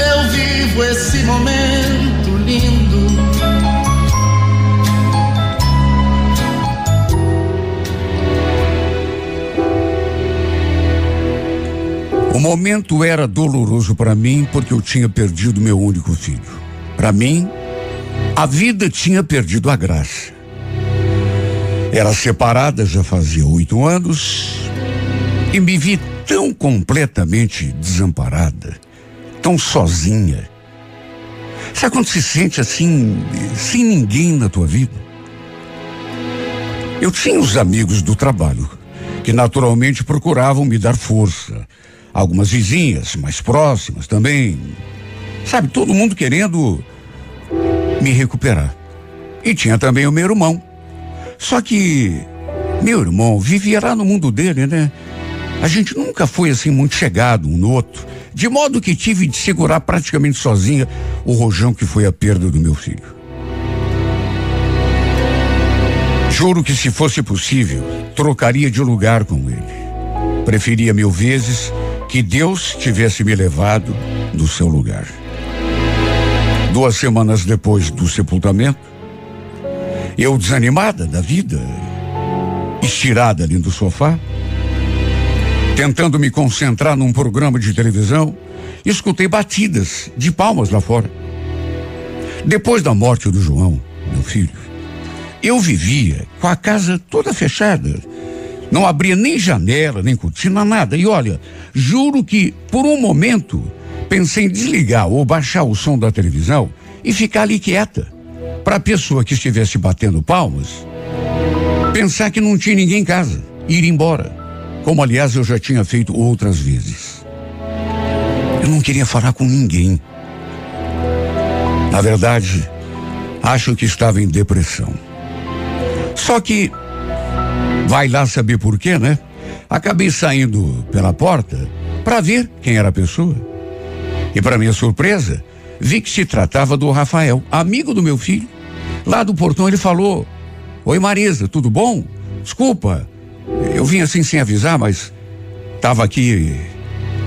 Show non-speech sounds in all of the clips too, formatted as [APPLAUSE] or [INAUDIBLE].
eu vivo esse momento lindo. O momento era doloroso para mim porque eu tinha perdido meu único filho. Para mim, a vida tinha perdido a graça. Era separada já fazia oito anos e me vi tão completamente desamparada, tão sozinha. Sabe quando se sente assim, sem ninguém na tua vida? Eu tinha os amigos do trabalho, que naturalmente procuravam me dar força. Algumas vizinhas mais próximas também. Sabe, todo mundo querendo me recuperar. E tinha também o meu irmão. Só que meu irmão vivia lá no mundo dele, né? A gente nunca foi assim muito chegado um no outro, de modo que tive de segurar praticamente sozinha o rojão que foi a perda do meu filho. Juro que se fosse possível, trocaria de lugar com ele. Preferia mil vezes que Deus tivesse me levado no seu lugar. Duas semanas depois do sepultamento, eu desanimada da vida, estirada ali no sofá, tentando me concentrar num programa de televisão, escutei batidas de palmas lá fora. Depois da morte do João, meu filho, eu vivia com a casa toda fechada. Não abria nem janela, nem cortina, nada. E olha, juro que por um momento pensei em desligar ou baixar o som da televisão e ficar ali quieta. Para a pessoa que estivesse batendo palmas, pensar que não tinha ninguém em casa, ir embora. Como aliás eu já tinha feito outras vezes. Eu não queria falar com ninguém. Na verdade, acho que estava em depressão. Só que vai lá saber por quê, né? Acabei saindo pela porta para ver quem era a pessoa. E para minha surpresa, vi que se tratava do Rafael, amigo do meu filho. Lá do portão ele falou: Oi Marisa, tudo bom? Desculpa, eu vim assim sem avisar, mas estava aqui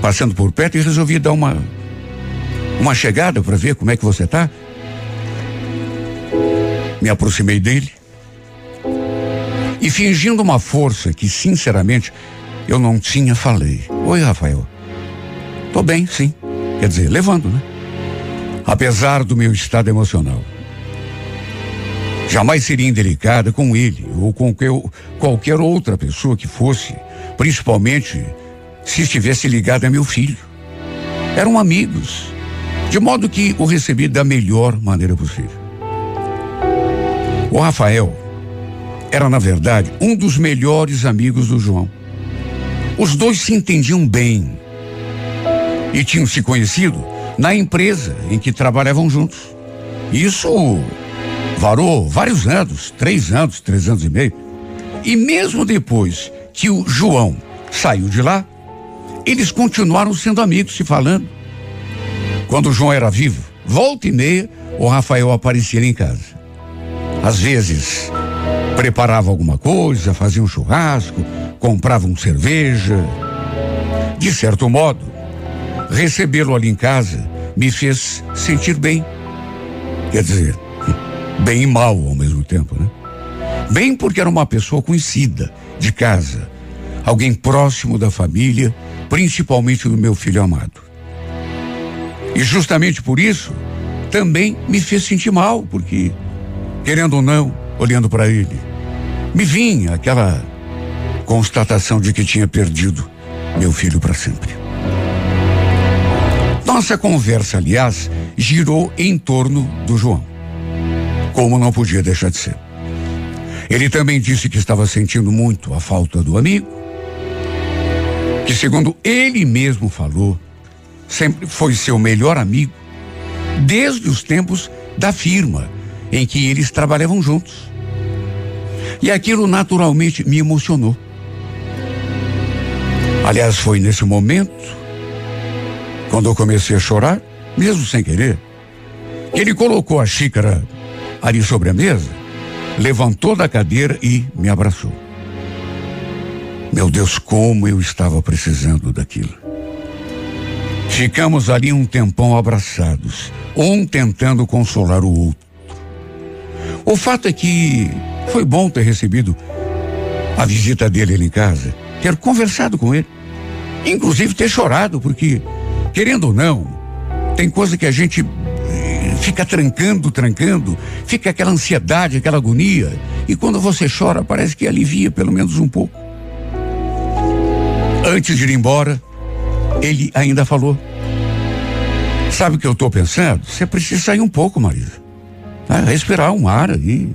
passando por perto e resolvi dar uma uma chegada para ver como é que você tá. Me aproximei dele e fingindo uma força que sinceramente eu não tinha, falei: Oi, Rafael. Tô bem, sim. Quer dizer, levando, né? Apesar do meu estado emocional. Jamais seria indelicada com ele ou com qualquer outra pessoa que fosse, principalmente se estivesse ligada a meu filho. Eram amigos, de modo que o recebi da melhor maneira possível. O Rafael era, na verdade, um dos melhores amigos do João. Os dois se entendiam bem e tinham se conhecido na empresa em que trabalhavam juntos. Isso varou vários anos, três anos, três anos e meio. E mesmo depois que o João saiu de lá, eles continuaram sendo amigos, se falando. Quando o João era vivo, volta e meia, o Rafael aparecia em casa. Às vezes, preparava alguma coisa, fazia um churrasco, comprava uma cerveja. De certo modo, recebê-lo ali em casa me fez sentir bem. Quer dizer, bem e mal ao mesmo tempo, né? Bem porque era uma pessoa conhecida, de casa, alguém próximo da família, principalmente do meu filho amado. E justamente por isso, também me fez sentir mal, porque, querendo ou não, olhando para ele, me vinha aquela constatação de que tinha perdido meu filho para sempre. Nossa conversa, aliás, girou em torno do João. Como não podia deixar de ser. Ele também disse que estava sentindo muito a falta do amigo, que segundo ele mesmo falou, sempre foi seu melhor amigo, desde os tempos da firma em que eles trabalhavam juntos. E aquilo naturalmente me emocionou. Aliás, foi nesse momento, quando eu comecei a chorar, mesmo sem querer, que ele colocou a xícara ali sobre a mesa, levantou da cadeira e me abraçou. Meu Deus, como eu estava precisando daquilo. Ficamos ali um tempão abraçados, um tentando consolar o outro. O fato é que foi bom ter recebido a visita dele ali em casa, ter conversado com ele, inclusive ter chorado, porque, querendo ou não, tem coisa que a gente fica trancando, trancando, fica aquela ansiedade, aquela agonia, e quando você chora, parece que alivia pelo menos um pouco. Antes de ir embora, ele ainda falou: Sabe o que eu estou pensando? Você precisa sair um pouco, Marisa. Né? Respirar um ar aí.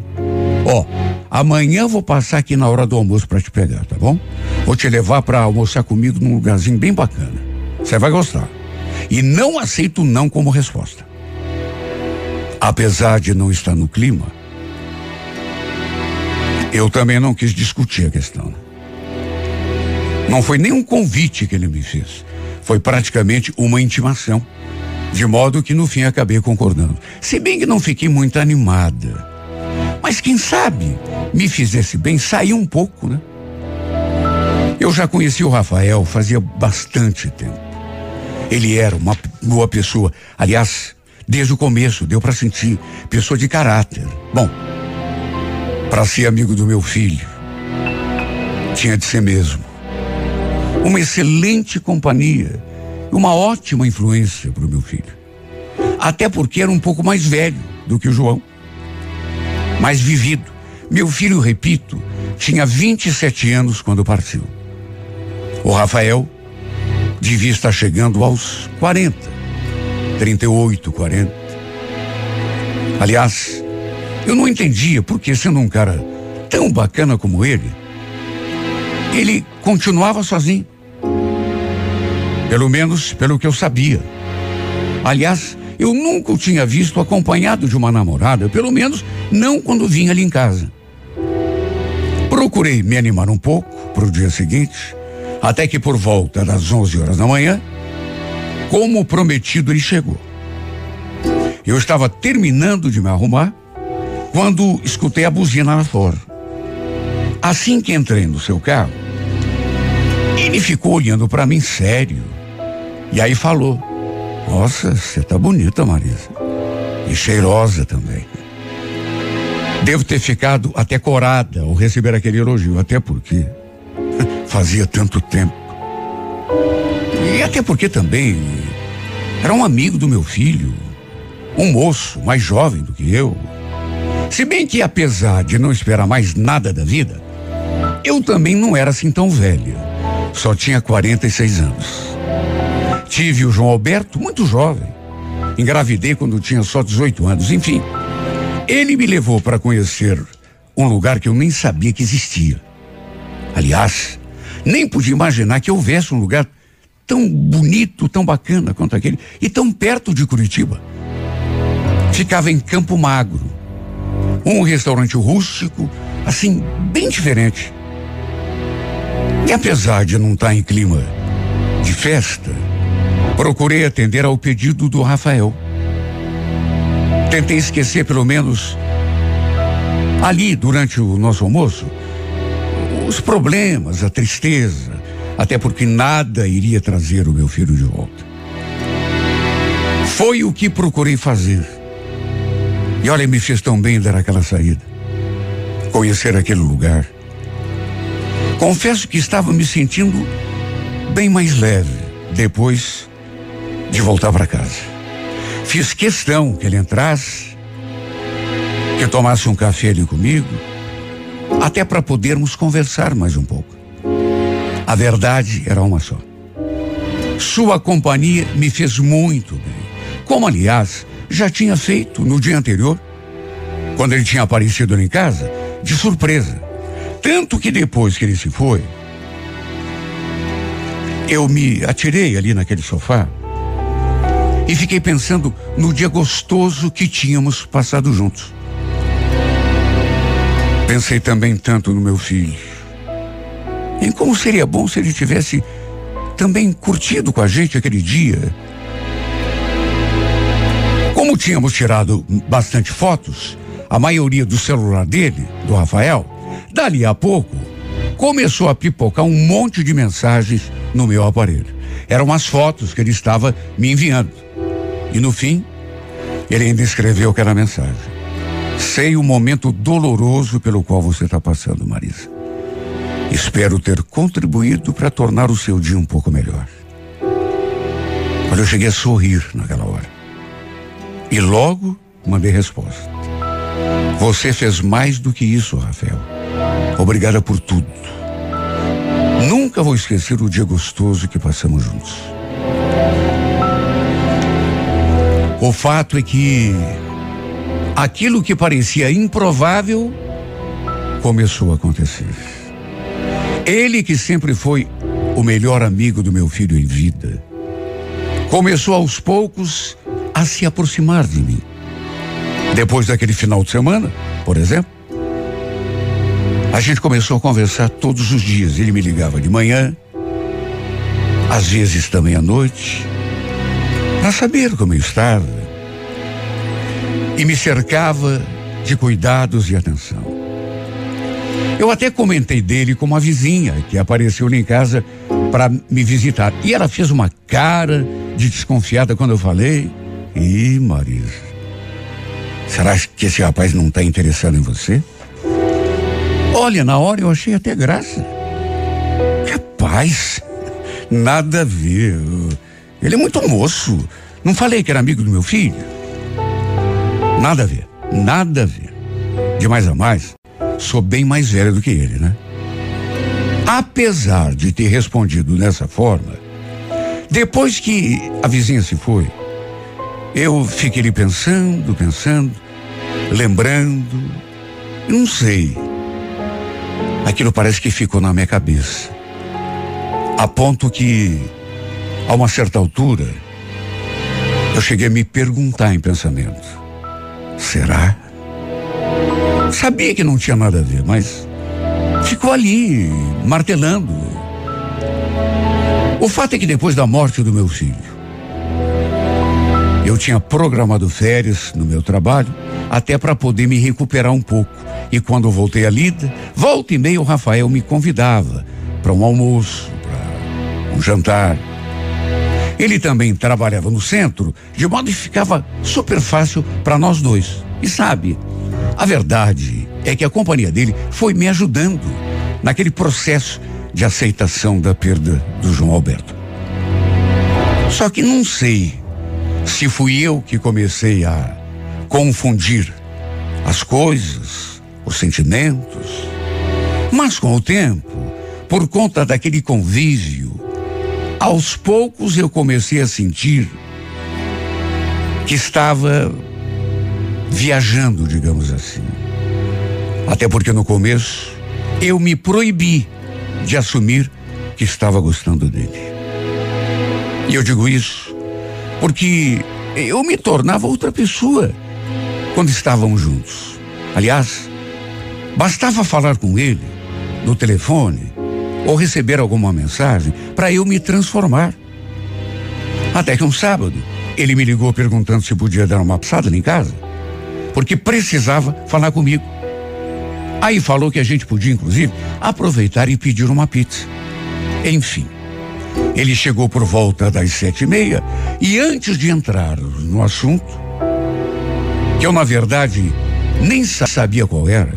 Ó, amanhã vou passar aqui na hora do almoço para te pegar, tá bom? Vou te levar para almoçar comigo num lugarzinho bem bacana. Você vai gostar. E não aceito não como resposta. Apesar de não estar no clima, eu também não quis discutir a questão. Não foi nem um convite que ele me fez. Foi praticamente uma intimação. De modo que no fim acabei concordando. Se bem que não fiquei muito animada. Mas quem sabe me fizesse bem sair um pouco, né? Eu já conheci o Rafael fazia bastante tempo. Ele era uma boa pessoa. Aliás, desde o começo, deu para sentir. Pessoa de caráter. Bom, para ser amigo do meu filho, tinha de ser mesmo. Uma excelente companhia uma ótima influência para o meu filho. Até porque era um pouco mais velho do que o João, mais vivido. Meu filho, repito, tinha 27 anos quando partiu. O Rafael devia estar chegando aos 40, 38, 40. Aliás, eu não entendia porque, sendo um cara tão bacana como ele, ele continuava sozinho. Pelo menos pelo que eu sabia. Aliás, eu nunca o tinha visto acompanhado de uma namorada, pelo menos não quando vinha ali em casa. Procurei me animar um pouco para o dia seguinte, até que por volta das 11 horas da manhã, como prometido, ele chegou. Eu estava terminando de me arrumar quando escutei a buzina lá fora. Assim que entrei no seu carro, ele ficou olhando para mim sério. E aí falou: Nossa, você tá bonita, Marisa. E cheirosa também. Devo ter ficado até corada ao receber aquele elogio, até porque [LAUGHS] fazia tanto tempo. Até porque também era um amigo do meu filho, um moço mais jovem do que eu. Se bem que, apesar de não esperar mais nada da vida, eu também não era assim tão velha. Só tinha 46 anos. Tive o João Alberto muito jovem. Engravidei quando tinha só 18 anos. Enfim, ele me levou para conhecer um lugar que eu nem sabia que existia. Aliás, nem podia imaginar que houvesse um lugar tão bonito, tão bacana quanto aquele e tão perto de Curitiba. Ficava em Campo Magro. Um restaurante rústico, assim, bem diferente. E apesar de não estar em clima de festa, Procurei atender ao pedido do Rafael. Tentei esquecer pelo menos ali durante o nosso almoço os problemas, a tristeza, até porque nada iria trazer o meu filho de volta. Foi o que procurei fazer. E olha, me fez tão bem dar aquela saída. Conhecer aquele lugar. Confesso que estava me sentindo bem mais leve depois de voltar para casa. Fiz questão que ele entrasse, que tomasse um café ali comigo, até para podermos conversar mais um pouco. A verdade era uma só. Sua companhia me fez muito bem, como aliás já tinha feito no dia anterior, quando ele tinha aparecido em casa, de surpresa. Tanto que depois que ele se foi, eu me atirei ali naquele sofá e fiquei pensando no dia gostoso que tínhamos passado juntos. Pensei também tanto no meu filho. Em como seria bom se ele tivesse também curtido com a gente aquele dia. Como tínhamos tirado bastante fotos, a maioria do celular dele, do Rafael, dali a pouco, começou a pipocar um monte de mensagens no meu aparelho. Eram as fotos que ele estava me enviando. E no fim, ele ainda escreveu aquela mensagem. Sei o momento doloroso pelo qual você está passando, Marisa. Espero ter contribuído para tornar o seu dia um pouco melhor. Quando eu cheguei a sorrir naquela hora. E logo mandei resposta. Você fez mais do que isso, Rafael. Obrigada por tudo. Nunca vou esquecer o dia gostoso que passamos juntos. O fato é que aquilo que parecia improvável começou a acontecer. Ele que sempre foi o melhor amigo do meu filho em vida, começou aos poucos a se aproximar de mim. Depois daquele final de semana, por exemplo, a gente começou a conversar todos os dias. Ele me ligava de manhã, às vezes também à noite para saber como eu estava. E me cercava de cuidados e atenção. Eu até comentei dele com uma vizinha que apareceu lá em casa para me visitar. E ela fez uma cara de desconfiada quando eu falei. Ih, Marisa, será que esse rapaz não está interessado em você? Olha, na hora eu achei até graça. Rapaz, nada a ver. Ele é muito moço. Não falei que era amigo do meu filho? Nada a ver, nada a ver. De mais a mais, sou bem mais velha do que ele, né? Apesar de ter respondido dessa forma, depois que a vizinha se foi, eu fiquei ali pensando, pensando, lembrando, não sei. Aquilo parece que ficou na minha cabeça. A ponto que, a uma certa altura, eu cheguei a me perguntar em pensamento: será? Sabia que não tinha nada a ver, mas ficou ali, martelando. O fato é que depois da morte do meu filho, eu tinha programado férias no meu trabalho, até para poder me recuperar um pouco. E quando voltei à lida, volta e meia o Rafael me convidava para um almoço, para um jantar. Ele também trabalhava no centro, de modo que ficava super fácil para nós dois. E sabe, a verdade é que a companhia dele foi me ajudando naquele processo de aceitação da perda do João Alberto. Só que não sei se fui eu que comecei a confundir as coisas, os sentimentos. Mas com o tempo, por conta daquele convívio, aos poucos eu comecei a sentir que estava viajando, digamos assim. Até porque no começo eu me proibi de assumir que estava gostando dele. E eu digo isso porque eu me tornava outra pessoa quando estávamos juntos. Aliás, bastava falar com ele no telefone ou receber alguma mensagem para eu me transformar. Até que um sábado, ele me ligou perguntando se podia dar uma passada em casa, porque precisava falar comigo. Aí falou que a gente podia, inclusive, aproveitar e pedir uma pizza. Enfim, ele chegou por volta das sete e meia e antes de entrar no assunto, que eu na verdade nem sabia qual era,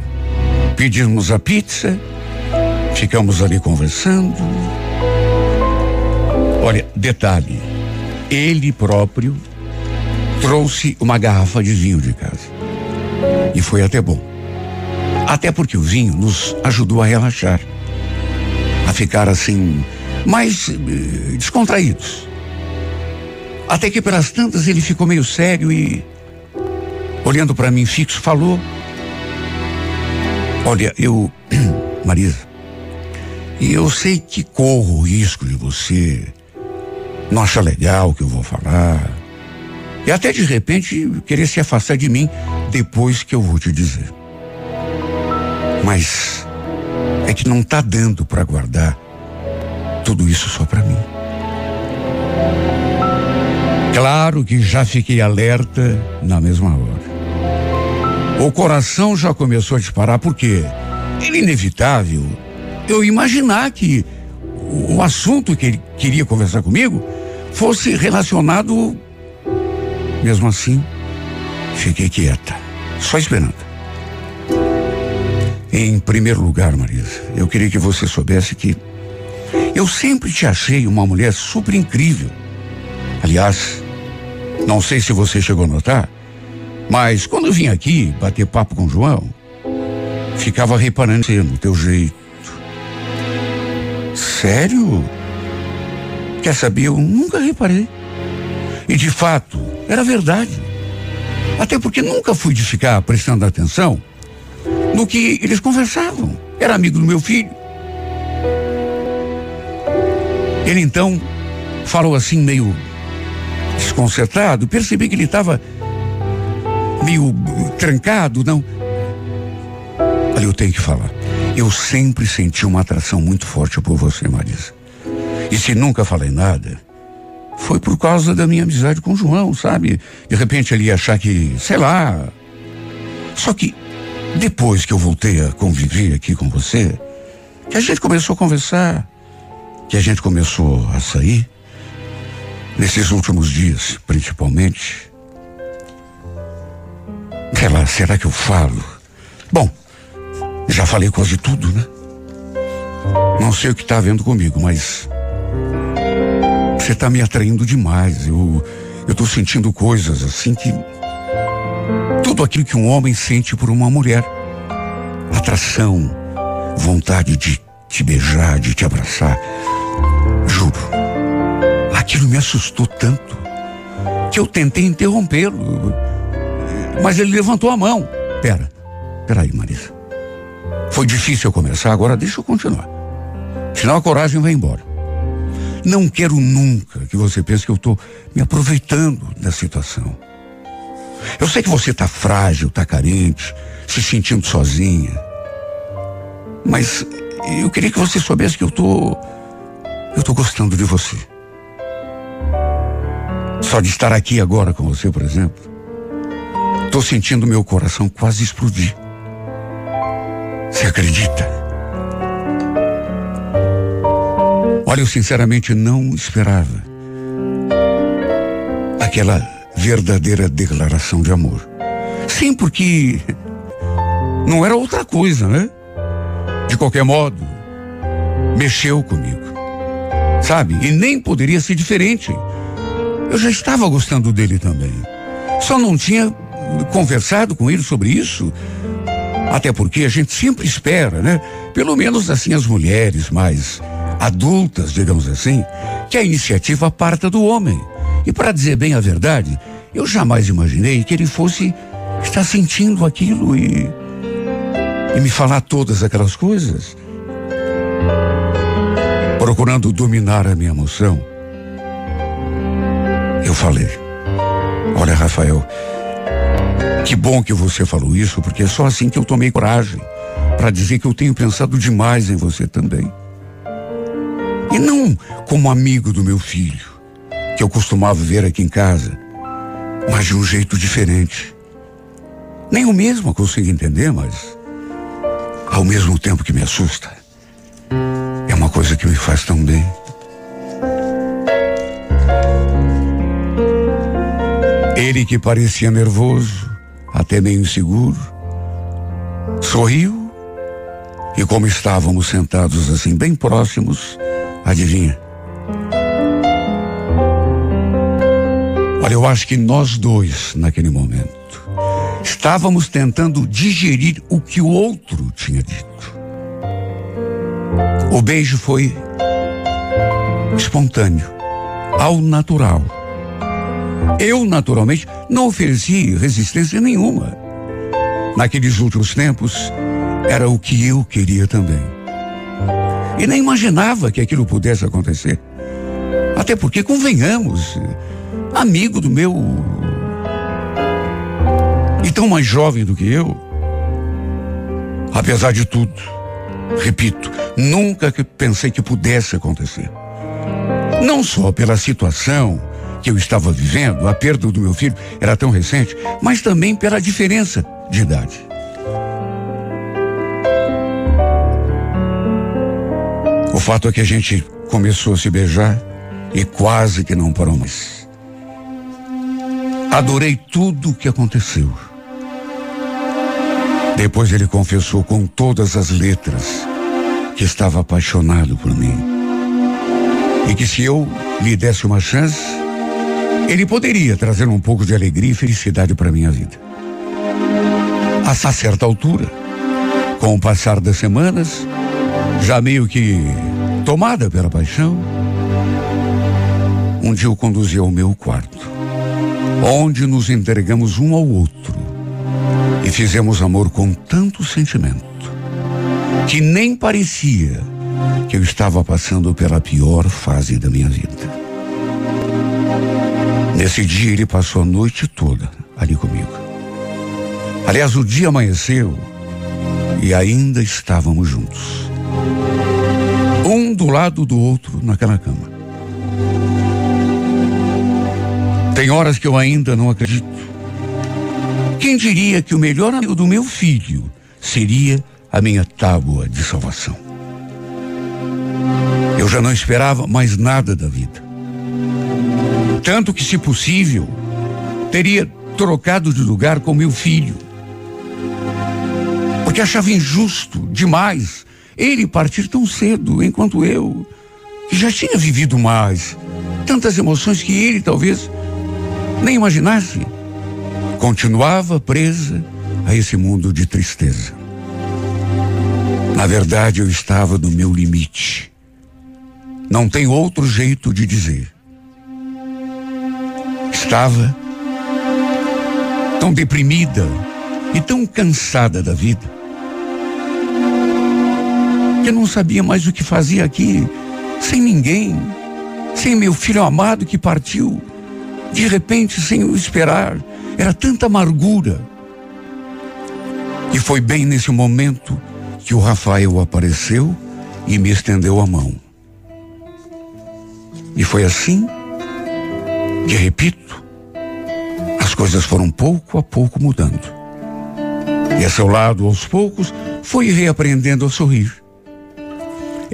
pedimos a pizza Ficamos ali conversando. Olha, detalhe: ele próprio trouxe uma garrafa de vinho de casa. E foi até bom. Até porque o vinho nos ajudou a relaxar, a ficar assim, mais eh, descontraídos. Até que pelas tantas ele ficou meio sério e, olhando para mim fixo, falou: Olha, eu, [CLEARS THROAT] Marisa, eu sei que corro o risco de você não achar legal o que eu vou falar. E até de repente querer se afastar de mim depois que eu vou te dizer. Mas é que não tá dando para guardar tudo isso só para mim. Claro que já fiquei alerta na mesma hora. O coração já começou a disparar porque era inevitável eu imaginar que o assunto que ele queria conversar comigo fosse relacionado. Mesmo assim, fiquei quieta, só esperando. Em primeiro lugar, Marisa, eu queria que você soubesse que eu sempre te achei uma mulher super incrível. Aliás, não sei se você chegou a notar, mas quando eu vim aqui bater papo com o João, ficava reparando no teu jeito. Sério? Quer saber? Eu nunca reparei. E de fato, era verdade. Até porque nunca fui de ficar prestando atenção no que eles conversavam. Era amigo do meu filho. Ele então falou assim, meio desconcertado. Percebi que ele estava meio trancado, não. Olha, eu tenho que falar. Eu sempre senti uma atração muito forte por você, Marisa. E se nunca falei nada, foi por causa da minha amizade com o João, sabe? De repente ele ia achar que, sei lá. Só que depois que eu voltei a conviver aqui com você, que a gente começou a conversar, que a gente começou a sair, nesses últimos dias, principalmente. Sei lá, será que eu falo? Bom, já falei quase tudo, né? Não sei o que está havendo comigo, mas você está me atraindo demais. Eu eu tô sentindo coisas assim que tudo aquilo que um homem sente por uma mulher. Atração, vontade de te beijar, de te abraçar. Juro. Aquilo me assustou tanto que eu tentei interrompê-lo. Mas ele levantou a mão. Pera, peraí, Marisa. Foi difícil eu começar, agora deixa eu continuar. Senão a coragem vai embora. Não quero nunca que você pense que eu estou me aproveitando da situação. Eu sei que você está frágil, está carente, se sentindo sozinha. Mas eu queria que você soubesse que eu tô. Eu tô gostando de você. Só de estar aqui agora com você, por exemplo. Tô sentindo meu coração quase explodir. Você acredita? Olha, eu sinceramente não esperava aquela verdadeira declaração de amor. Sim, porque não era outra coisa, né? De qualquer modo, mexeu comigo. Sabe? E nem poderia ser diferente. Eu já estava gostando dele também. Só não tinha conversado com ele sobre isso. Até porque a gente sempre espera, né? Pelo menos assim as mulheres mais adultas, digamos assim, que a iniciativa parta do homem. E para dizer bem a verdade, eu jamais imaginei que ele fosse estar sentindo aquilo e e me falar todas aquelas coisas, procurando dominar a minha emoção. Eu falei: Olha, Rafael, que bom que você falou isso, porque é só assim que eu tomei coragem para dizer que eu tenho pensado demais em você também. E não como amigo do meu filho, que eu costumava ver aqui em casa, mas de um jeito diferente. Nem o mesmo consigo entender, mas ao mesmo tempo que me assusta, é uma coisa que me faz tão bem. Ele que parecia nervoso, até meio inseguro, sorriu e como estávamos sentados assim bem próximos, adivinha? Olha, eu acho que nós dois, naquele momento, estávamos tentando digerir o que o outro tinha dito. O beijo foi espontâneo, ao natural. Eu, naturalmente, não ofereci resistência nenhuma. Naqueles últimos tempos, era o que eu queria também. E nem imaginava que aquilo pudesse acontecer. Até porque, convenhamos, amigo do meu e tão mais jovem do que eu. Apesar de tudo, repito, nunca pensei que pudesse acontecer. Não só pela situação que eu estava vivendo, a perda do meu filho era tão recente, mas também pela diferença de idade. O fato é que a gente começou a se beijar e quase que não parou mais. Adorei tudo o que aconteceu. Depois ele confessou com todas as letras que estava apaixonado por mim. E que se eu lhe desse uma chance, ele poderia trazer um pouco de alegria e felicidade para minha vida. A certa altura, com o passar das semanas, já meio que tomada pela paixão, um dia eu conduzi ao meu quarto, onde nos entregamos um ao outro e fizemos amor com tanto sentimento que nem parecia que eu estava passando pela pior fase da minha vida. Nesse dia ele passou a noite toda ali comigo. Aliás, o dia amanheceu e ainda estávamos juntos. Um do lado do outro naquela cama. Tem horas que eu ainda não acredito. Quem diria que o melhor amigo do meu filho seria a minha tábua de salvação? Eu já não esperava mais nada da vida. Tanto que, se possível, teria trocado de lugar com meu filho. Porque achava injusto demais ele partir tão cedo, enquanto eu, que já tinha vivido mais, tantas emoções que ele talvez nem imaginasse, continuava presa a esse mundo de tristeza. Na verdade, eu estava no meu limite. Não tem outro jeito de dizer. Estava tão deprimida e tão cansada da vida que eu não sabia mais o que fazia aqui, sem ninguém, sem meu filho amado que partiu de repente, sem o esperar. Era tanta amargura. E foi bem nesse momento que o Rafael apareceu e me estendeu a mão. E foi assim que, repito, as coisas foram pouco a pouco mudando. E a seu lado, aos poucos, fui reaprendendo a sorrir,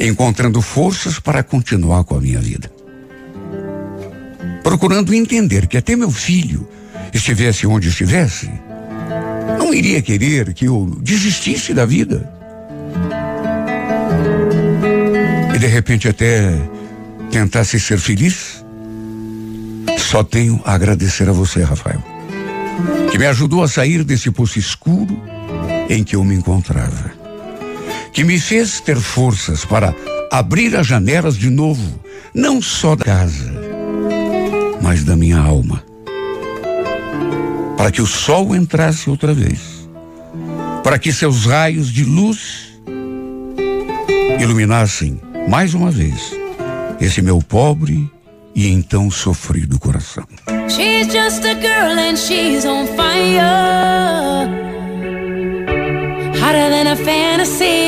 encontrando forças para continuar com a minha vida procurando entender que até meu filho estivesse onde estivesse, não iria querer que eu desistisse da vida. E de repente até tentasse ser feliz. Só tenho a agradecer a você, Rafael, que me ajudou a sair desse poço escuro em que eu me encontrava, que me fez ter forças para abrir as janelas de novo, não só da casa, mas da minha alma. Para que o sol entrasse outra vez. Para que seus raios de luz iluminassem mais uma vez esse meu pobre e então sofrido coração. She's just a girl and she's on fire. Hotter than a fantasy.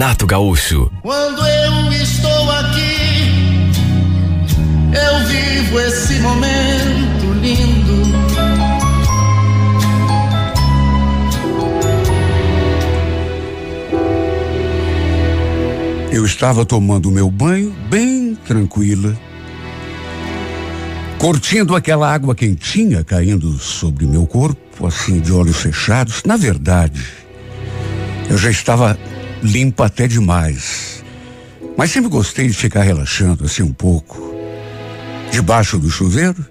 Renato Gaúcho. Quando eu estou aqui, eu vivo esse momento lindo. Eu estava tomando meu banho bem tranquila curtindo aquela água quentinha caindo sobre meu corpo, assim de olhos fechados. Na verdade, eu já estava limpa até demais. Mas sempre gostei de ficar relaxando assim um pouco, debaixo do chuveiro,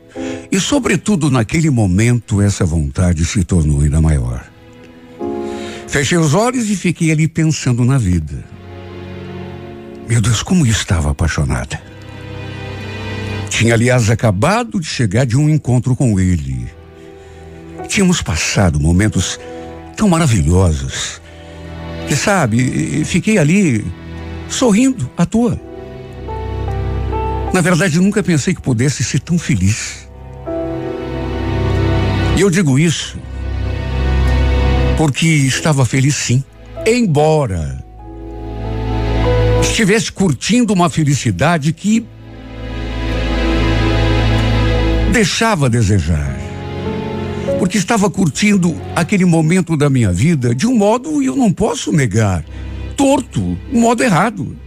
e sobretudo naquele momento essa vontade se tornou ainda maior. Fechei os olhos e fiquei ali pensando na vida. Meu Deus, como eu estava apaixonada. Tinha, aliás, acabado de chegar de um encontro com ele. Tínhamos passado momentos tão maravilhosos. Que sabe, fiquei ali sorrindo à toa. Na verdade, nunca pensei que pudesse ser tão feliz. E eu digo isso porque estava feliz sim, embora estivesse curtindo uma felicidade que deixava a desejar. Porque estava curtindo aquele momento da minha vida de um modo, eu não posso negar, torto, um modo errado.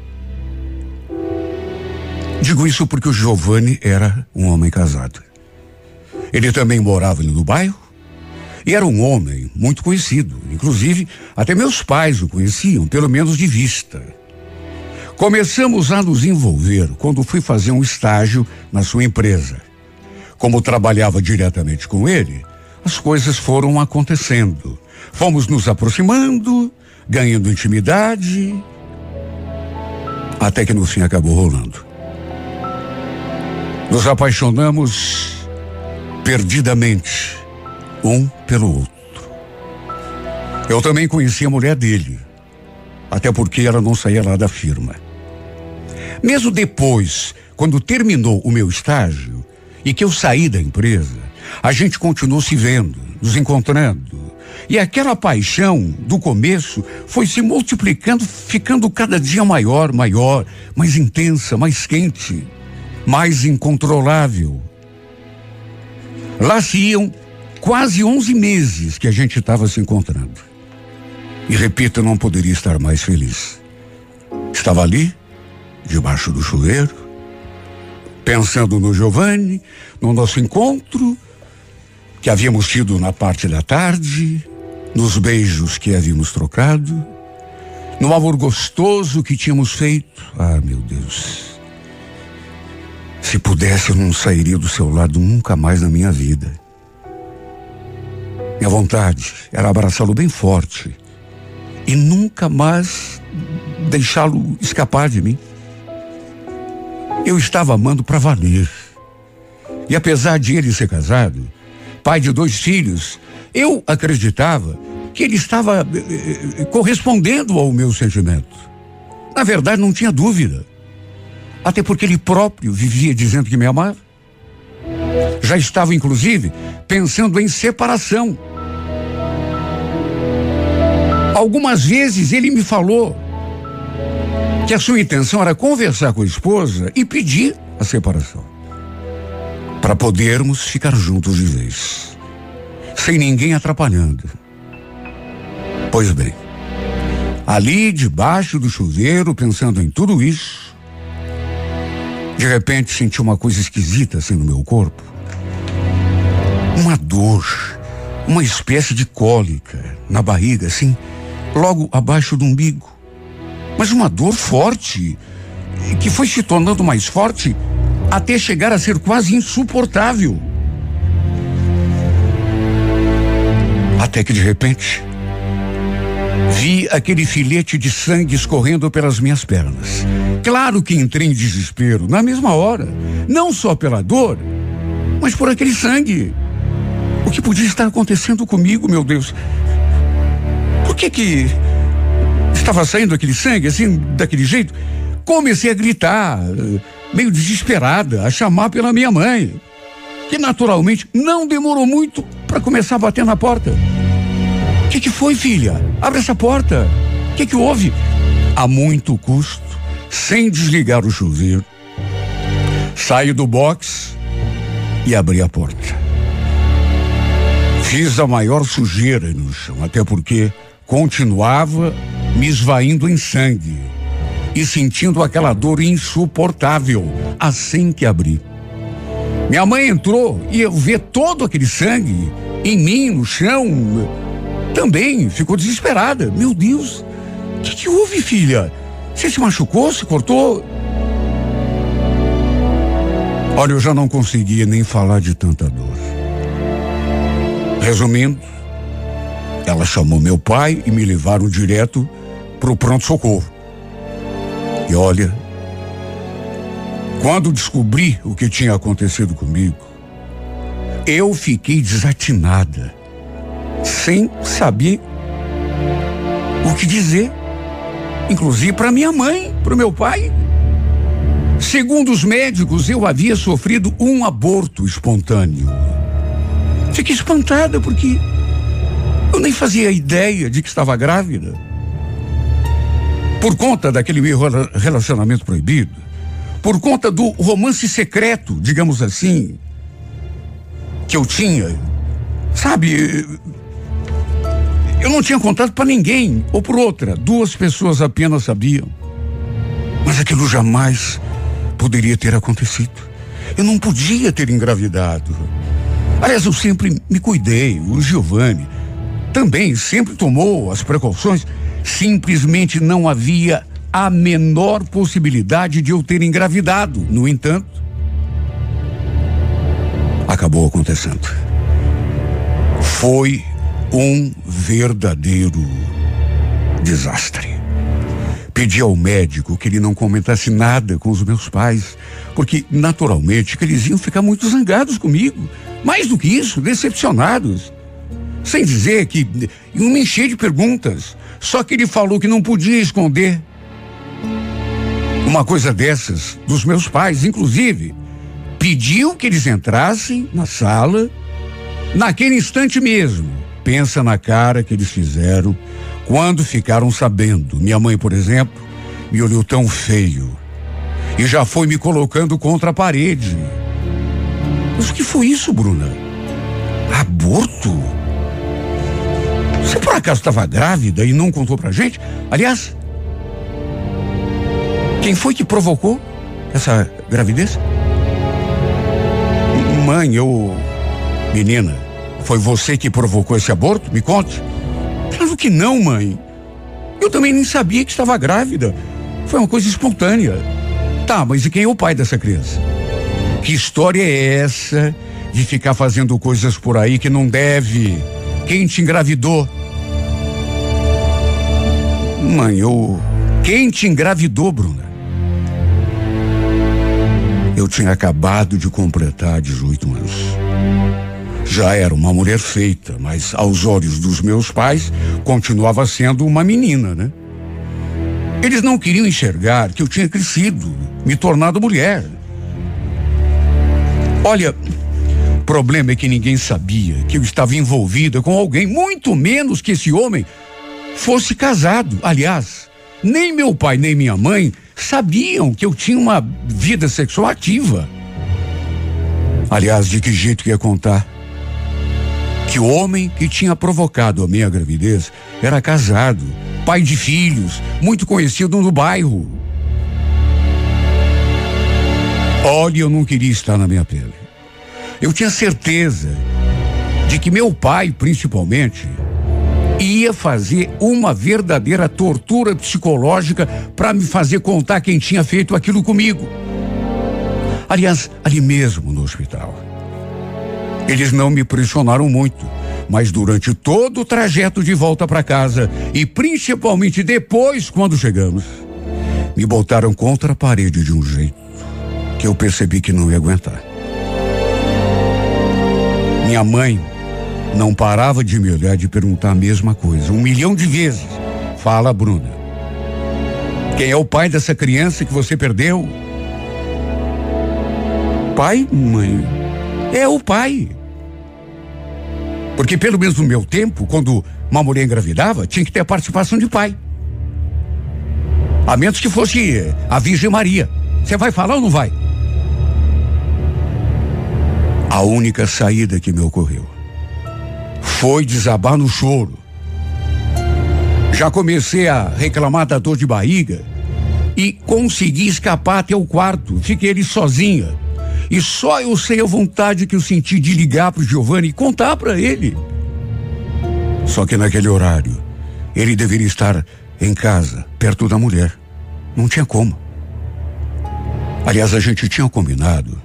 Digo isso porque o Giovanni era um homem casado. Ele também morava no bairro e era um homem muito conhecido. Inclusive, até meus pais o conheciam, pelo menos de vista. Começamos a nos envolver quando fui fazer um estágio na sua empresa. Como trabalhava diretamente com ele, as coisas foram acontecendo. Fomos nos aproximando, ganhando intimidade, até que no fim acabou rolando. Nos apaixonamos perdidamente, um pelo outro. Eu também conheci a mulher dele, até porque ela não saía lá da firma. Mesmo depois, quando terminou o meu estágio, e que eu saí da empresa, a gente continuou se vendo, nos encontrando. E aquela paixão do começo foi se multiplicando, ficando cada dia maior, maior, mais intensa, mais quente, mais incontrolável. Lá se iam quase 11 meses que a gente estava se encontrando. E repito, não poderia estar mais feliz. Estava ali, debaixo do chuveiro, pensando no Giovanni, no nosso encontro que havíamos tido na parte da tarde, nos beijos que havíamos trocado, no amor gostoso que tínhamos feito. Ah, meu Deus. Se pudesse, eu não sairia do seu lado nunca mais na minha vida. Minha vontade era abraçá-lo bem forte e nunca mais deixá-lo escapar de mim. Eu estava amando para valer. E apesar de ele ser casado, pai de dois filhos, eu acreditava que ele estava eh, eh, correspondendo ao meu sentimento. Na verdade, não tinha dúvida. Até porque ele próprio vivia dizendo que me amava. Já estava, inclusive, pensando em separação. Algumas vezes ele me falou que a sua intenção era conversar com a esposa e pedir a separação. Para podermos ficar juntos de vez. Sem ninguém atrapalhando. Pois bem, ali debaixo do chuveiro, pensando em tudo isso, de repente senti uma coisa esquisita assim no meu corpo. Uma dor, uma espécie de cólica na barriga, assim, logo abaixo do umbigo mas uma dor forte, que foi se tornando mais forte até chegar a ser quase insuportável. Até que de repente, vi aquele filete de sangue escorrendo pelas minhas pernas. Claro que entrei em desespero na mesma hora, não só pela dor, mas por aquele sangue. O que podia estar acontecendo comigo, meu Deus? Por que que estava saindo aquele sangue, assim, daquele jeito, comecei a gritar, meio desesperada, a chamar pela minha mãe. que naturalmente não demorou muito para começar a bater na porta. O que, que foi, filha? Abre essa porta. O que, que houve? A muito custo, sem desligar o chuveiro, saio do box e abri a porta. Fiz a maior sujeira no chão, até porque continuava me esvaindo em sangue e sentindo aquela dor insuportável assim que abri. Minha mãe entrou e eu ver todo aquele sangue em mim, no chão, também ficou desesperada. Meu Deus, o que, que houve, filha? Você se machucou? Se cortou? Olha, eu já não conseguia nem falar de tanta dor. Resumindo, ela chamou meu pai e me levaram direto para o pronto-socorro. E olha, quando descobri o que tinha acontecido comigo, eu fiquei desatinada, sem saber o que dizer, inclusive para minha mãe, para o meu pai. Segundo os médicos, eu havia sofrido um aborto espontâneo. Fiquei espantada porque eu nem fazia ideia de que estava grávida. Por conta daquele relacionamento proibido, por conta do romance secreto, digamos assim, que eu tinha. Sabe, eu não tinha contado para ninguém, ou por outra, duas pessoas apenas sabiam. Mas aquilo jamais poderia ter acontecido. Eu não podia ter engravidado. Aliás, eu sempre me cuidei, o Giovanni também sempre tomou as precauções. Simplesmente não havia a menor possibilidade de eu ter engravidado. No entanto, acabou acontecendo. Foi um verdadeiro desastre. Pedi ao médico que ele não comentasse nada com os meus pais, porque naturalmente que eles iam ficar muito zangados comigo. Mais do que isso, decepcionados. Sem dizer que iam me encher de perguntas. Só que ele falou que não podia esconder uma coisa dessas dos meus pais, inclusive, pediu que eles entrassem na sala naquele instante mesmo. Pensa na cara que eles fizeram quando ficaram sabendo. Minha mãe, por exemplo, me olhou tão feio e já foi me colocando contra a parede. Mas o que foi isso, Bruna? Aborto? Você por acaso estava grávida e não contou pra gente? Aliás, quem foi que provocou essa gravidez? Mãe, eu. Menina, foi você que provocou esse aborto? Me conte. Claro que não, mãe. Eu também nem sabia que estava grávida. Foi uma coisa espontânea. Tá, mas e quem é o pai dessa criança? Que história é essa de ficar fazendo coisas por aí que não deve? Quem te engravidou? Mãe, eu. Quem te engravidou, Bruna? Eu tinha acabado de completar 18 anos. Já era uma mulher feita, mas aos olhos dos meus pais continuava sendo uma menina, né? Eles não queriam enxergar que eu tinha crescido, me tornado mulher. Olha, o problema é que ninguém sabia que eu estava envolvida com alguém, muito menos que esse homem fosse casado. Aliás, nem meu pai nem minha mãe sabiam que eu tinha uma vida sexual ativa. Aliás, de que jeito que ia contar? Que o homem que tinha provocado a minha gravidez era casado, pai de filhos, muito conhecido no bairro. Olha, eu não queria estar na minha pele. Eu tinha certeza de que meu pai, principalmente, ia fazer uma verdadeira tortura psicológica para me fazer contar quem tinha feito aquilo comigo. Aliás, ali mesmo no hospital. Eles não me pressionaram muito, mas durante todo o trajeto de volta para casa e principalmente depois quando chegamos, me botaram contra a parede de um jeito que eu percebi que não ia aguentar. Minha mãe não parava de me olhar de perguntar a mesma coisa, um milhão de vezes. Fala, Bruna. Quem é o pai dessa criança que você perdeu? Pai, mãe. É o pai. Porque pelo menos no meu tempo, quando uma mulher engravidava, tinha que ter a participação de pai. A menos que fosse a Virgem Maria. Você vai falar ou não vai? A única saída que me ocorreu foi desabar no choro. Já comecei a reclamar da dor de barriga e consegui escapar até o quarto. Fiquei ali sozinha. E só eu sei a vontade que eu senti de ligar pro Giovanni e contar para ele. Só que naquele horário, ele deveria estar em casa, perto da mulher. Não tinha como. Aliás, a gente tinha combinado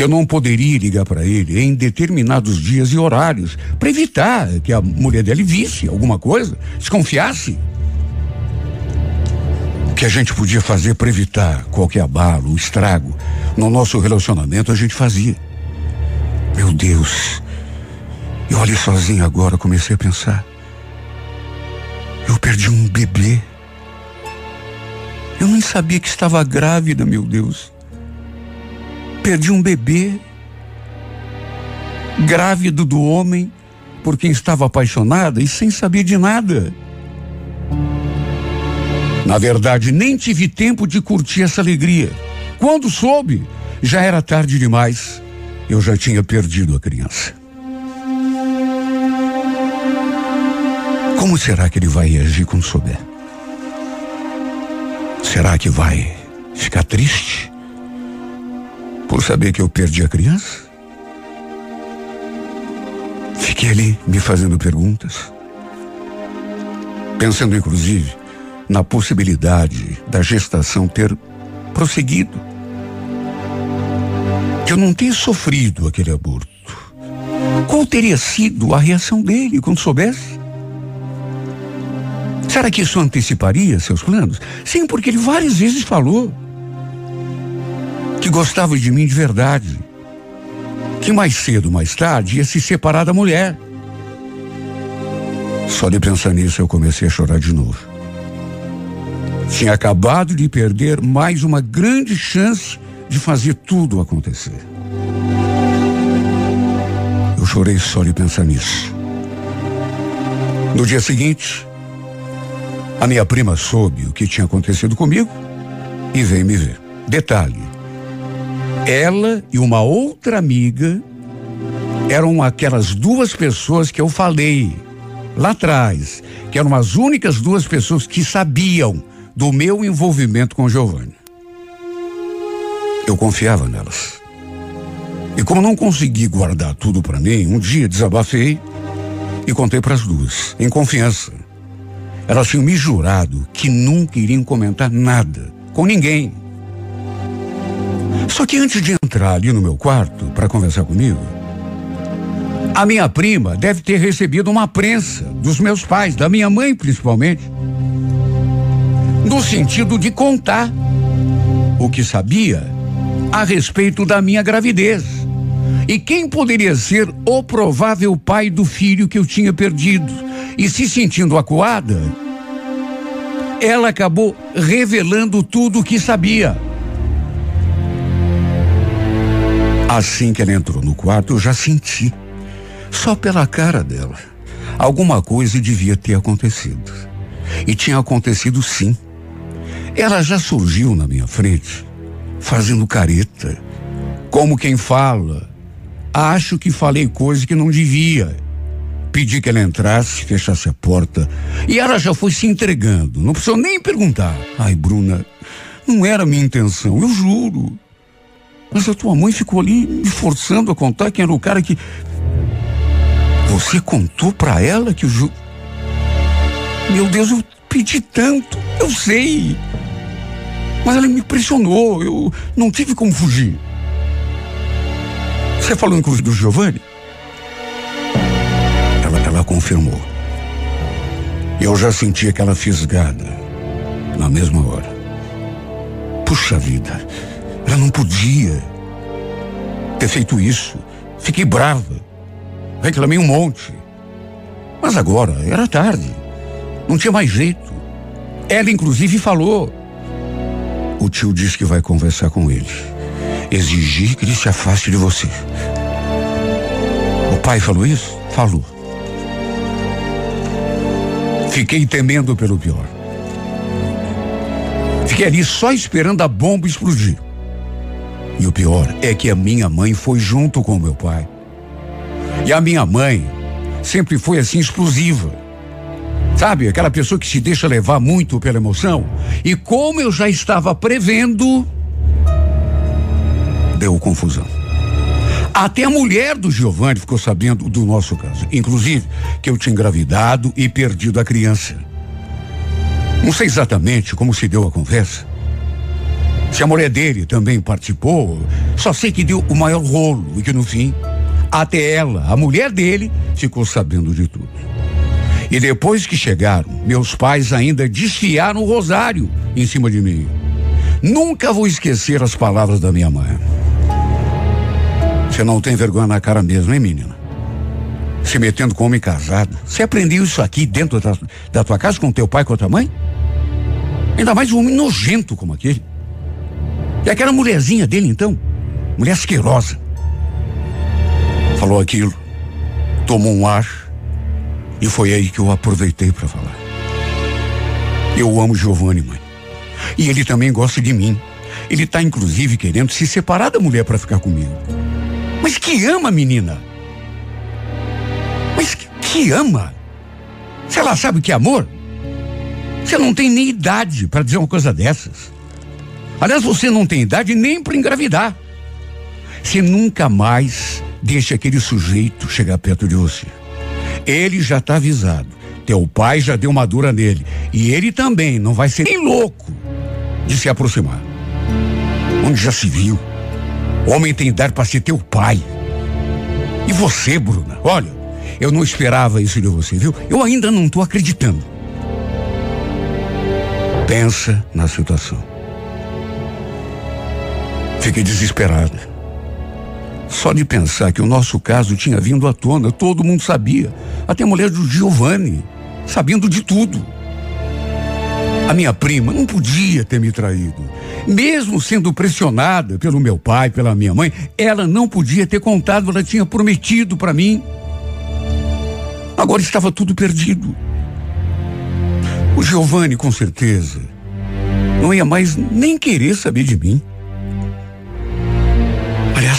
que eu não poderia ligar para ele em determinados dias e horários para evitar que a mulher dele visse alguma coisa, desconfiasse. O que a gente podia fazer para evitar qualquer abalo, estrago no nosso relacionamento, a gente fazia. Meu Deus, eu olhei sozinho agora, comecei a pensar. Eu perdi um bebê. Eu nem sabia que estava grávida, meu Deus. Perdi um bebê grávido do homem por quem estava apaixonada e sem saber de nada. Na verdade, nem tive tempo de curtir essa alegria. Quando soube, já era tarde demais. Eu já tinha perdido a criança. Como será que ele vai reagir quando souber? Será que vai ficar triste? Por saber que eu perdi a criança? Fiquei ali me fazendo perguntas, pensando inclusive na possibilidade da gestação ter prosseguido. Que eu não tenha sofrido aquele aborto. Qual teria sido a reação dele quando soubesse? Será que isso anteciparia seus planos? Sim, porque ele várias vezes falou que gostava de mim de verdade. Que mais cedo, mais tarde, ia se separar da mulher. Só de pensar nisso eu comecei a chorar de novo. Tinha acabado de perder mais uma grande chance de fazer tudo acontecer. Eu chorei só de pensar nisso. No dia seguinte, a minha prima soube o que tinha acontecido comigo e veio me ver. Detalhe: ela e uma outra amiga eram aquelas duas pessoas que eu falei lá atrás, que eram as únicas duas pessoas que sabiam do meu envolvimento com Giovanni. Eu confiava nelas. E como não consegui guardar tudo para mim, um dia desabafei e contei para as duas, em confiança. Elas tinham me jurado que nunca iriam comentar nada com ninguém. Só que antes de entrar ali no meu quarto para conversar comigo, a minha prima deve ter recebido uma prensa dos meus pais, da minha mãe principalmente, no sentido de contar o que sabia a respeito da minha gravidez e quem poderia ser o provável pai do filho que eu tinha perdido. E se sentindo acuada, ela acabou revelando tudo o que sabia. Assim que ela entrou no quarto, eu já senti, só pela cara dela, alguma coisa devia ter acontecido. E tinha acontecido sim. Ela já surgiu na minha frente, fazendo careta, como quem fala. Acho que falei coisa que não devia. Pedi que ela entrasse, fechasse a porta. E ela já foi se entregando. Não precisou nem perguntar. Ai, Bruna, não era minha intenção, eu juro. Mas a tua mãe ficou ali me forçando a contar quem era o cara que. Você contou para ela que o Ju. Meu Deus, eu pedi tanto, eu sei. Mas ela me pressionou, eu não tive como fugir. Você falou inclusive do Giovanni? Ela, ela confirmou. Eu já senti aquela fisgada na mesma hora. Puxa vida. Ela não podia ter feito isso. Fiquei brava. Reclamei um monte. Mas agora era tarde. Não tinha mais jeito. Ela, inclusive, falou. O tio disse que vai conversar com ele. Exigir que ele se afaste de você. pai falou isso? Falou. Fiquei temendo pelo pior. Fiquei ali só esperando a bomba explodir. E o pior é que a minha mãe foi junto com o meu pai. E a minha mãe sempre foi assim explosiva. Sabe, aquela pessoa que se deixa levar muito pela emoção. E como eu já estava prevendo, deu confusão. Até a mulher do Giovanni ficou sabendo do nosso caso. Inclusive, que eu tinha engravidado e perdido a criança. Não sei exatamente como se deu a conversa. Se a mulher dele também participou, só sei que deu o maior rolo e que no fim, até ela, a mulher dele, ficou sabendo de tudo. E depois que chegaram, meus pais ainda desfiaram o rosário em cima de mim. Nunca vou esquecer as palavras da minha mãe. Você não tem vergonha na cara mesmo, hein, menina? Se metendo com homem casado. Você aprendeu isso aqui dentro da, da tua casa com teu pai e com a tua mãe? Ainda mais um homem nojento como aquele. E aquela mulherzinha dele, então? Mulher asquerosa. Falou aquilo, tomou um ar e foi aí que eu aproveitei para falar. Eu amo Giovanni, mãe. E ele também gosta de mim. Ele tá inclusive querendo se separar da mulher para ficar comigo. Mas que ama, menina? Mas que, que ama? Se ela sabe o que é amor? Você não tem nem idade para dizer uma coisa dessas. Aliás, você não tem idade nem para engravidar. Você nunca mais deixa aquele sujeito chegar perto de você. Ele já está avisado. Teu pai já deu uma dura nele. E ele também não vai ser nem louco de se aproximar. Onde já se viu? Homem tem idade para ser teu pai. E você, Bruna? Olha, eu não esperava isso de você, viu? Eu ainda não estou acreditando. Pensa na situação. Fiquei desesperada. Só de pensar que o nosso caso tinha vindo à tona, todo mundo sabia. Até a mulher do Giovanni, sabendo de tudo. A minha prima não podia ter me traído. Mesmo sendo pressionada pelo meu pai, pela minha mãe, ela não podia ter contado, ela tinha prometido para mim. Agora estava tudo perdido. O Giovanni, com certeza, não ia mais nem querer saber de mim.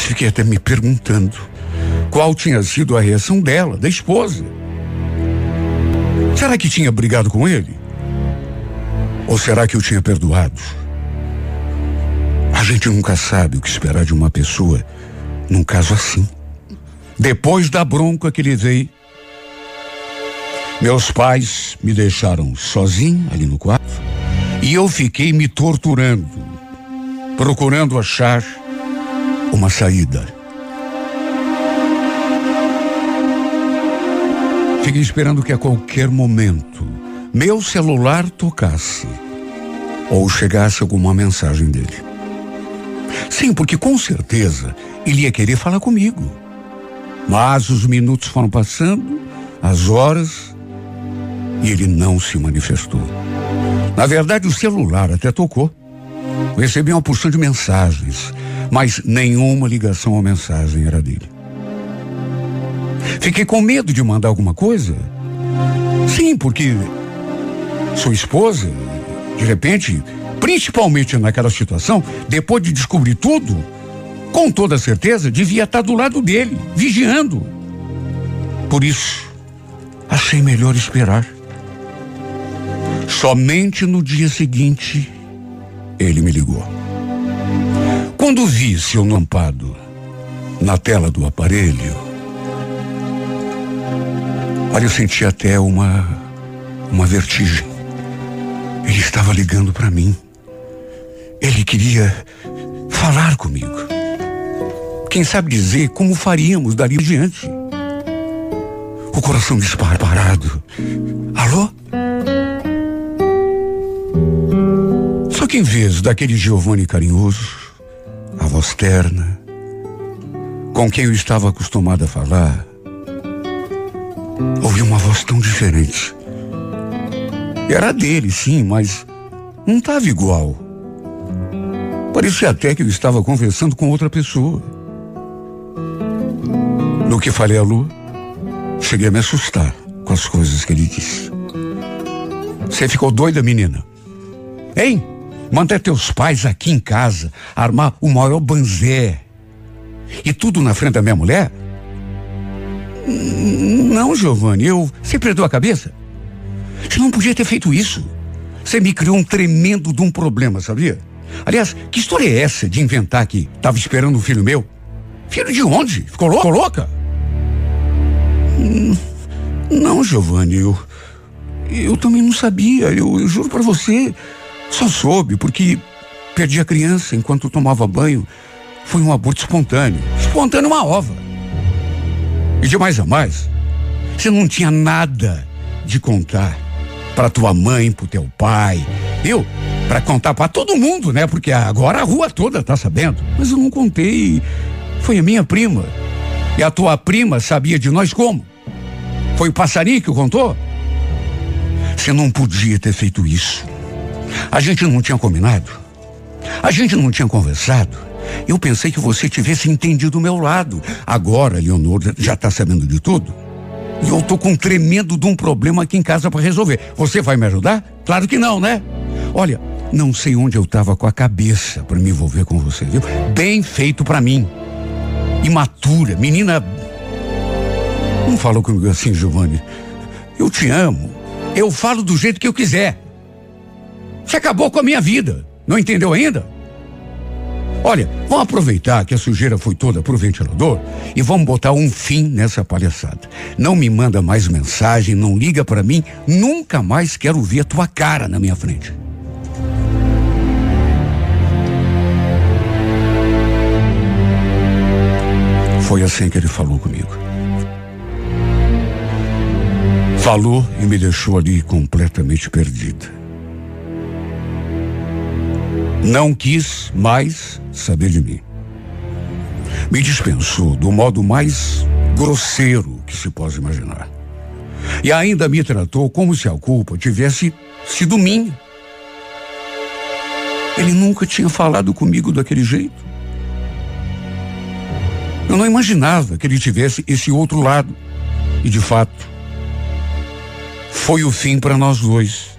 Fiquei até me perguntando qual tinha sido a reação dela, da esposa. Será que tinha brigado com ele? Ou será que eu tinha perdoado? A gente nunca sabe o que esperar de uma pessoa num caso assim. Depois da bronca que levei, meus pais me deixaram sozinho ali no quarto e eu fiquei me torturando, procurando achar uma saída. Fiquei esperando que a qualquer momento meu celular tocasse ou chegasse alguma mensagem dele. Sim, porque com certeza ele ia querer falar comigo. Mas os minutos foram passando, as horas, e ele não se manifestou. Na verdade, o celular até tocou. Recebi uma porção de mensagens, mas nenhuma ligação ou mensagem era dele. Fiquei com medo de mandar alguma coisa. Sim, porque sua esposa, de repente, principalmente naquela situação, depois de descobrir tudo, com toda certeza devia estar do lado dele, vigiando. Por isso, achei melhor esperar. Somente no dia seguinte, ele me ligou. Quando vi seu nampado na tela do aparelho, olha, eu senti até uma uma vertigem. Ele estava ligando para mim. Ele queria falar comigo. Quem sabe dizer como faríamos dali adiante. O coração disparado. Alô? Só que em vez daquele Giovanni carinhoso, voz terna, com quem eu estava acostumado a falar, ouvi uma voz tão diferente. Era dele, sim, mas não estava igual. Parecia até que eu estava conversando com outra pessoa. No que falei a Lu, cheguei a me assustar com as coisas que ele disse. Você ficou doida, menina? Hein? Mandar teus pais aqui em casa armar o maior banzé. E tudo na frente da minha mulher? Não, Giovanni, eu. Você perdeu a cabeça? Você não podia ter feito isso. Você me criou um tremendo de um problema, sabia? Aliás, que história é essa de inventar que estava esperando um filho meu? Filho de onde? Ficou louca? Ficou louca? Não, Giovanni, eu. Eu também não sabia. Eu, eu juro para você. Só soube porque perdi a criança enquanto tomava banho. Foi um aborto espontâneo. Espontâneo uma ova. E de mais a mais, você não tinha nada de contar para tua mãe, pro teu pai. Eu, para contar para todo mundo, né? Porque agora a rua toda tá sabendo. Mas eu não contei. Foi a minha prima. E a tua prima sabia de nós como? Foi o passarinho que contou? Você não podia ter feito isso. A gente não tinha combinado. A gente não tinha conversado. Eu pensei que você tivesse entendido o meu lado. Agora, Leonor já está sabendo de tudo. E eu tô com um tremendo de um problema aqui em casa para resolver. Você vai me ajudar? Claro que não, né? Olha, não sei onde eu tava com a cabeça para me envolver com você, viu? Bem feito para mim. Imatura, menina. Não fala comigo assim, Giovanni. Eu te amo. Eu falo do jeito que eu quiser. Você acabou com a minha vida. Não entendeu ainda? Olha, vamos aproveitar que a sujeira foi toda pro ventilador e vamos botar um fim nessa palhaçada. Não me manda mais mensagem, não liga para mim, nunca mais quero ver a tua cara na minha frente. Foi assim que ele falou comigo. Falou e me deixou ali completamente perdida. Não quis mais saber de mim. Me dispensou do modo mais grosseiro que se possa imaginar. E ainda me tratou como se a culpa tivesse sido minha. Ele nunca tinha falado comigo daquele jeito. Eu não imaginava que ele tivesse esse outro lado. E de fato, foi o fim para nós dois.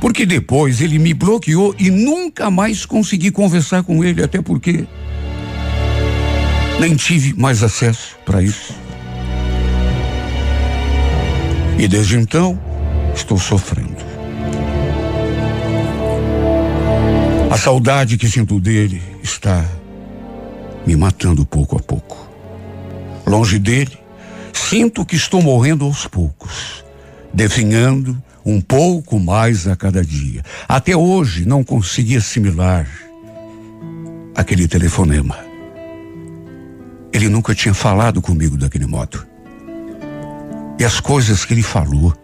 Porque depois ele me bloqueou e nunca mais consegui conversar com ele, até porque nem tive mais acesso para isso. E desde então, estou sofrendo. A saudade que sinto dele está me matando pouco a pouco. Longe dele, sinto que estou morrendo aos poucos, definhando um pouco mais a cada dia. Até hoje não consegui assimilar aquele telefonema. Ele nunca tinha falado comigo daquele modo. E as coisas que ele falou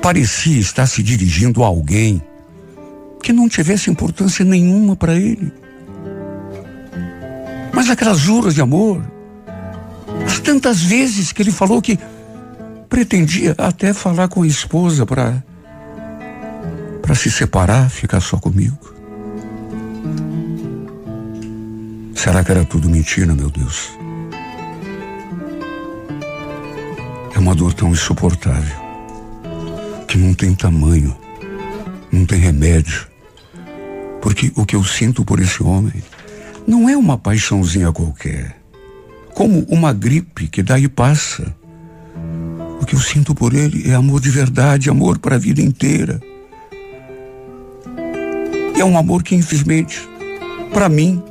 parecia estar se dirigindo a alguém que não tivesse importância nenhuma para ele. Mas aquelas juras de amor, as tantas vezes que ele falou que pretendia até falar com a esposa para para se separar, ficar só comigo. Será que era tudo mentira, meu Deus? É uma dor tão insuportável que não tem tamanho, não tem remédio. Porque o que eu sinto por esse homem não é uma paixãozinha qualquer, como uma gripe que daí passa. O que eu sinto por ele é amor de verdade, amor para a vida inteira. E é um amor que, infelizmente, para mim,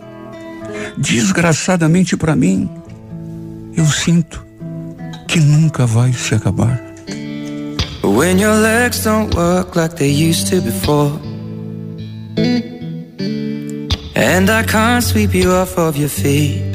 desgraçadamente para mim, eu sinto que nunca vai se acabar. When your legs don't work like they used to before. And I can't sweep you off of your feet.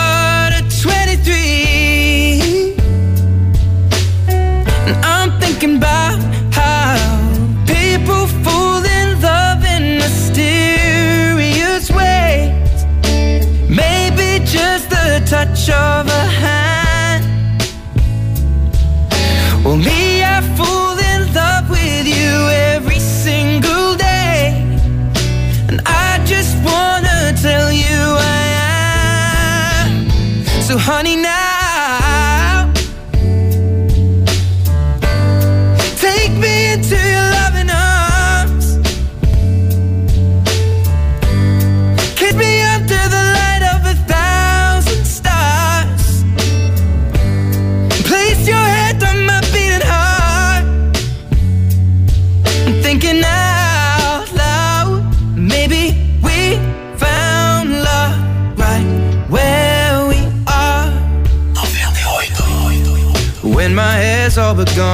touch of a hand Well, me.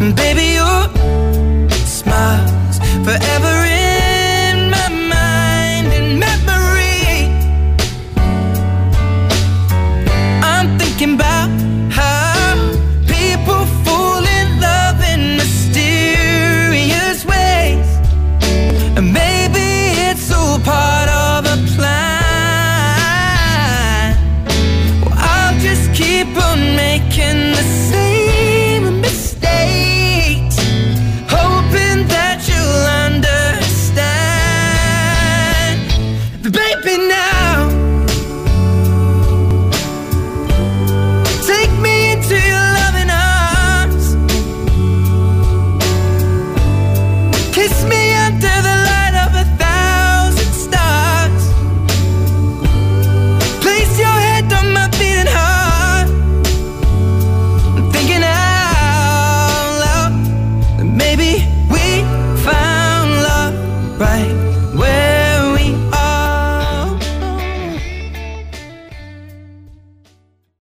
Baby,